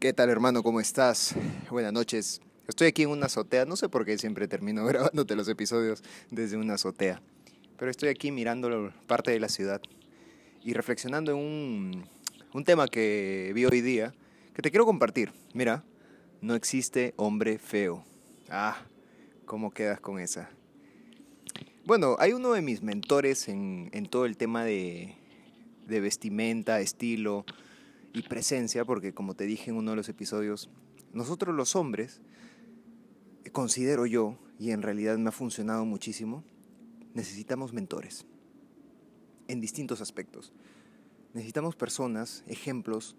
¿Qué tal hermano? ¿Cómo estás? Buenas noches. Estoy aquí en una azotea, no sé por qué siempre termino grabándote los episodios desde una azotea, pero estoy aquí mirando parte de la ciudad y reflexionando en un, un tema que vi hoy día que te quiero compartir. Mira, no existe hombre feo. Ah, ¿cómo quedas con esa? Bueno, hay uno de mis mentores en, en todo el tema de, de vestimenta, estilo, y presencia, porque como te dije en uno de los episodios, nosotros los hombres, considero yo, y en realidad me ha funcionado muchísimo, necesitamos mentores en distintos aspectos. Necesitamos personas, ejemplos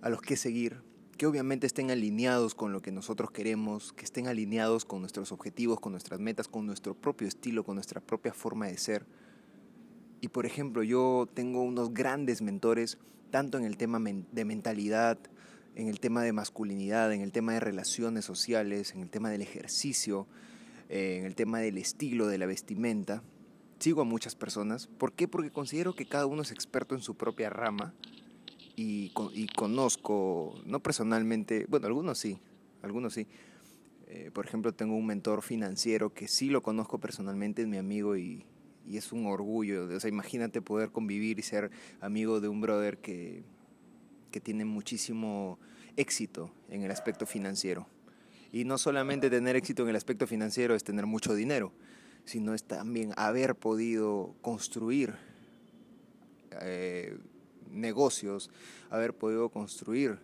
a los que seguir, que obviamente estén alineados con lo que nosotros queremos, que estén alineados con nuestros objetivos, con nuestras metas, con nuestro propio estilo, con nuestra propia forma de ser. Y por ejemplo, yo tengo unos grandes mentores tanto en el tema de mentalidad, en el tema de masculinidad, en el tema de relaciones sociales, en el tema del ejercicio, eh, en el tema del estilo, de la vestimenta. Sigo a muchas personas. ¿Por qué? Porque considero que cada uno es experto en su propia rama y, conozco, no personalmente, bueno, algunos sí, algunos sí. Eh, por ejemplo, tengo un mentor financiero que sí lo conozco personalmente, es mi amigo y, y es un orgullo. O sea, imagínate poder convivir y ser amigo de un brother que, que tiene muchísimo éxito en el aspecto financiero. Y no solamente tener éxito en el aspecto financiero es tener mucho dinero, sino es también haber podido construir eh, negocios, haber podido construir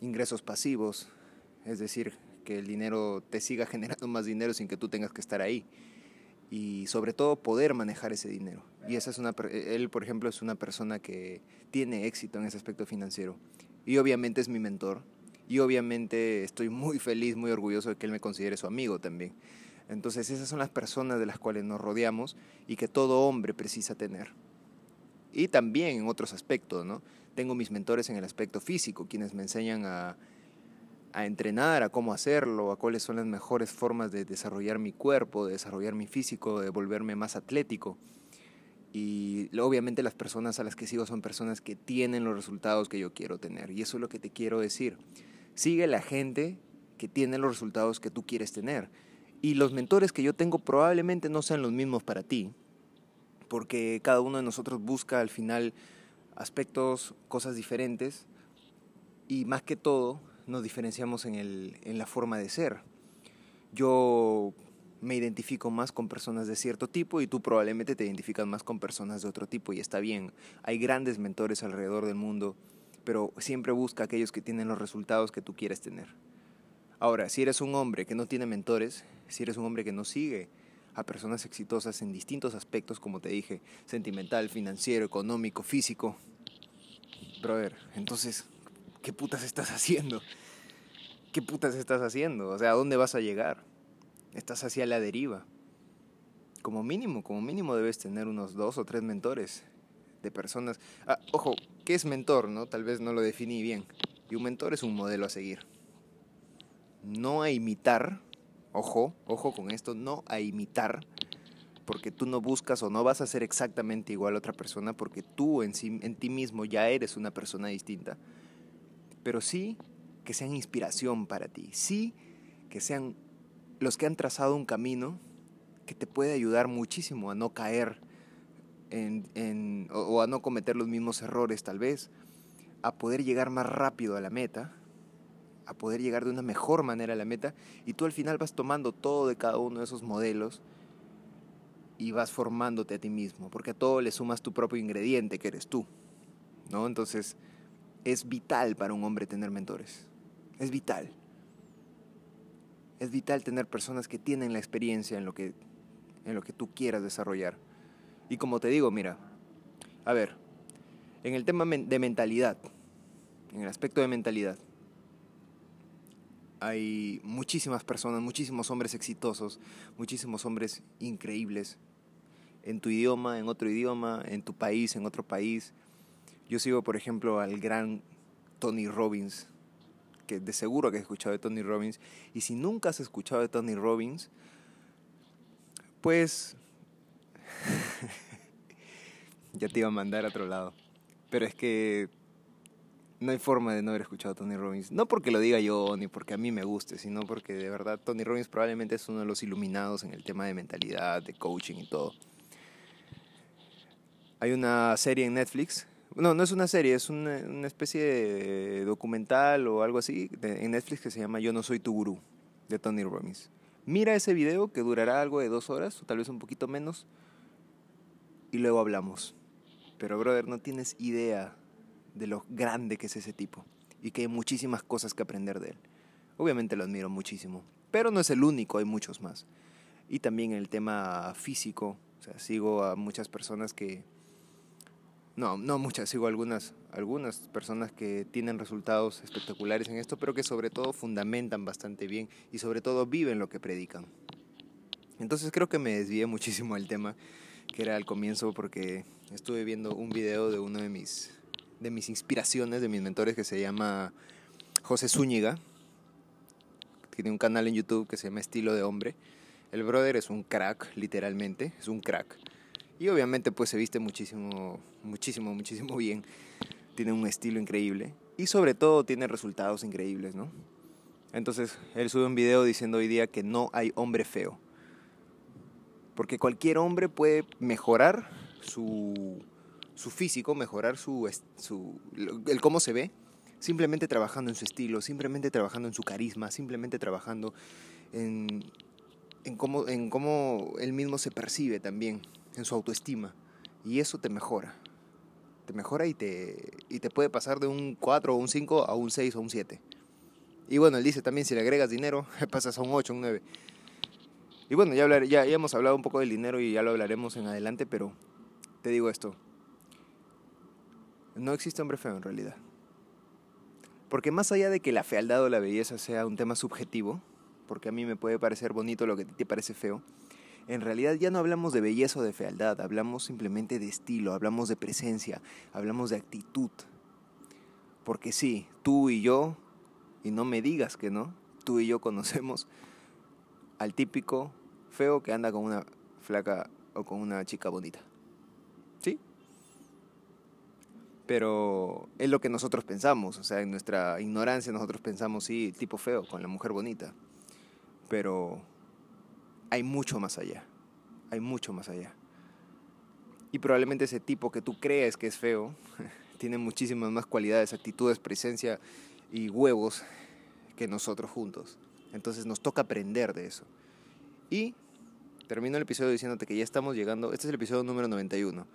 ingresos pasivos, es decir, que el dinero te siga generando más dinero sin que tú tengas que estar ahí y sobre todo poder manejar ese dinero. Y esa es una, él, por ejemplo, es una persona que tiene éxito en ese aspecto financiero. Y obviamente es mi mentor. Y obviamente estoy muy feliz, muy orgulloso de que él me considere su amigo también. Entonces esas son las personas de las cuales nos rodeamos y que todo hombre precisa tener. Y también en otros aspectos, ¿no? Tengo mis mentores en el aspecto físico, quienes me enseñan a a entrenar, a cómo hacerlo, a cuáles son las mejores formas de desarrollar mi cuerpo, de desarrollar mi físico, de volverme más atlético. Y obviamente las personas a las que sigo son personas que tienen los resultados que yo quiero tener. Y eso es lo que te quiero decir. Sigue la gente que tiene los resultados que tú quieres tener. Y los mentores que yo tengo probablemente no sean los mismos para ti, porque cada uno de nosotros busca al final aspectos, cosas diferentes. Y más que todo, nos diferenciamos en, el, en la forma de ser. Yo me identifico más con personas de cierto tipo y tú probablemente te identificas más con personas de otro tipo y está bien. Hay grandes mentores alrededor del mundo, pero siempre busca aquellos que tienen los resultados que tú quieres tener. Ahora, si eres un hombre que no tiene mentores, si eres un hombre que no sigue a personas exitosas en distintos aspectos, como te dije, sentimental, financiero, económico, físico, brother, entonces ¿qué putas estás haciendo? ¿Qué putas estás haciendo? O sea, ¿a dónde vas a llegar? Estás hacia la deriva. Como mínimo, como mínimo debes tener unos dos o tres mentores de personas. Ah, ojo, ¿qué es mentor? No? Tal vez no lo definí bien. Y un mentor es un modelo a seguir. No a imitar, ojo, ojo con esto, no a imitar, porque tú no buscas o no vas a ser exactamente igual a otra persona, porque tú en, sí, en ti mismo ya eres una persona distinta pero sí que sean inspiración para ti, sí que sean los que han trazado un camino que te puede ayudar muchísimo a no caer en, o a no cometer los mismos errores tal vez, a poder llegar más rápido a la meta a poder llegar de una mejor manera a la meta y tú al final vas tomando todo de cada uno de esos modelos y vas formándote a ti mismo, porque a todo le sumas tu propio ingrediente que eres tú. ¿No? Entonces, es vital para un hombre tener mentores. Es vital. Es vital tener personas que tienen la experiencia en lo que en lo que tú quieras desarrollar. Y como te digo, mira, a ver, en el tema de mentalidad, en el aspecto de mentalidad, hay muchísimas personas, muchísimos hombres exitosos, muchísimos hombres increíbles, en tu idioma, en otro idioma, en tu país, en otro país. Yo sigo, por ejemplo, al gran Tony Robbins, que de seguro que has escuchado de Tony Robbins, y si nunca has escuchado de Tony Robbins, pues ya te iba a mandar a otro lado. Pero es que no hay forma de no haber escuchado a Tony Robbins. No porque lo diga yo ni porque a mí me guste, sino porque de verdad Tony Robbins probablemente es uno de los iluminados en el tema de mentalidad, de coaching y todo. Hay una serie en Netflix. No, no es una serie, es una, especie de documental o algo así en Netflix que se llama Yo no soy tu gurú, de Tony Robbins. Mira ese video que durará algo de dos horas, o tal vez un poquito menos, y luego hablamos. Pero, brother, no tienes idea de lo grande que es ese tipo y que hay muchísimas cosas que aprender de él. Obviamente lo admiro muchísimo, pero no es el único, hay muchos más. Y también el tema físico, o sea, sigo a muchas personas que no, no muchas, sigo algunas algunas personas que tienen resultados espectaculares en esto, pero que sobre todo fundamentan bastante bien y sobre todo viven lo que predican. Entonces creo que me desvié muchísimo del tema que era al comienzo porque estuve viendo un video de uno de mis de mis inspiraciones, de mis mentores, que se llama José Zúñiga. Tiene un canal en YouTube que se llama Estilo de Hombre. El brother es un crack, literalmente, es un crack. Y obviamente pues se viste muchísimo, muchísimo, muchísimo bien. Tiene un estilo increíble. Y sobre todo tiene resultados increíbles, ¿no? Entonces, él sube un video diciendo hoy día que no hay hombre feo. Porque cualquier hombre puede mejorar su, su físico, mejorar su, su, el cómo se ve, simplemente trabajando en su estilo, simplemente trabajando en su carisma, simplemente trabajando en, en, cómo, en cómo él mismo se percibe también, en su autoestima. Y eso te mejora. Te mejora y te, y te puede pasar de un 4 o un 5 a un 6 o un 7. Y bueno, él dice también, si le agregas dinero, pasas a un 8, un 9. Y bueno, ya, hablar, ya, ya hemos hablado un poco del dinero y ya lo hablaremos en adelante, pero te digo esto, no existe hombre feo en realidad. Porque más allá de que la fealdad o la belleza sea un tema subjetivo, porque a mí me puede parecer bonito lo que te parece feo, en realidad ya no hablamos de belleza o de fealdad, hablamos simplemente de estilo, hablamos de presencia, hablamos de actitud. Porque sí, tú y yo, y no me digas que no, tú y yo conocemos al típico feo que anda con una flaca o con una chica bonita. ¿Sí? pero es lo que nosotros pensamos, o sea, en nuestra ignorancia nosotros pensamos, sí, tipo feo, con la mujer bonita, pero hay mucho más allá, hay mucho más allá. Y probablemente ese tipo que tú crees que es feo, tiene muchísimas más cualidades, actitudes, presencia y huevos que nosotros juntos. Entonces nos toca aprender de eso. Y termino el episodio diciéndote que ya estamos llegando, este es el episodio número 91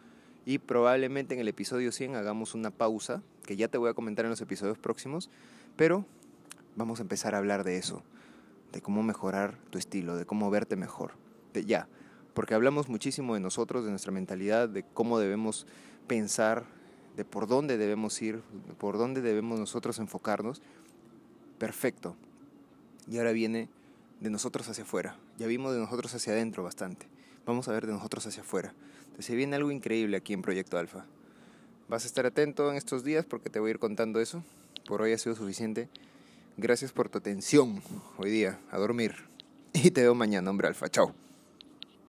y probablemente en el episodio 100 hagamos una pausa, que ya te voy a comentar en los episodios próximos, pero vamos a empezar a hablar de eso, de cómo mejorar tu estilo, de cómo verte mejor, ya, porque hablamos muchísimo de nosotros, de nuestra mentalidad, de cómo debemos pensar, de por dónde debemos ir, por dónde debemos nosotros enfocarnos. Perfecto. Y ahora viene de nosotros hacia afuera. Ya vimos de nosotros hacia adentro bastante. Vamos a ver de nosotros hacia afuera. Se viene algo increíble aquí en Proyecto Alfa. Vas a estar atento en estos días porque te voy a ir contando eso. Por hoy ha sido suficiente. Gracias por tu atención hoy día. A dormir. Y te veo mañana, hombre Alfa. Chao.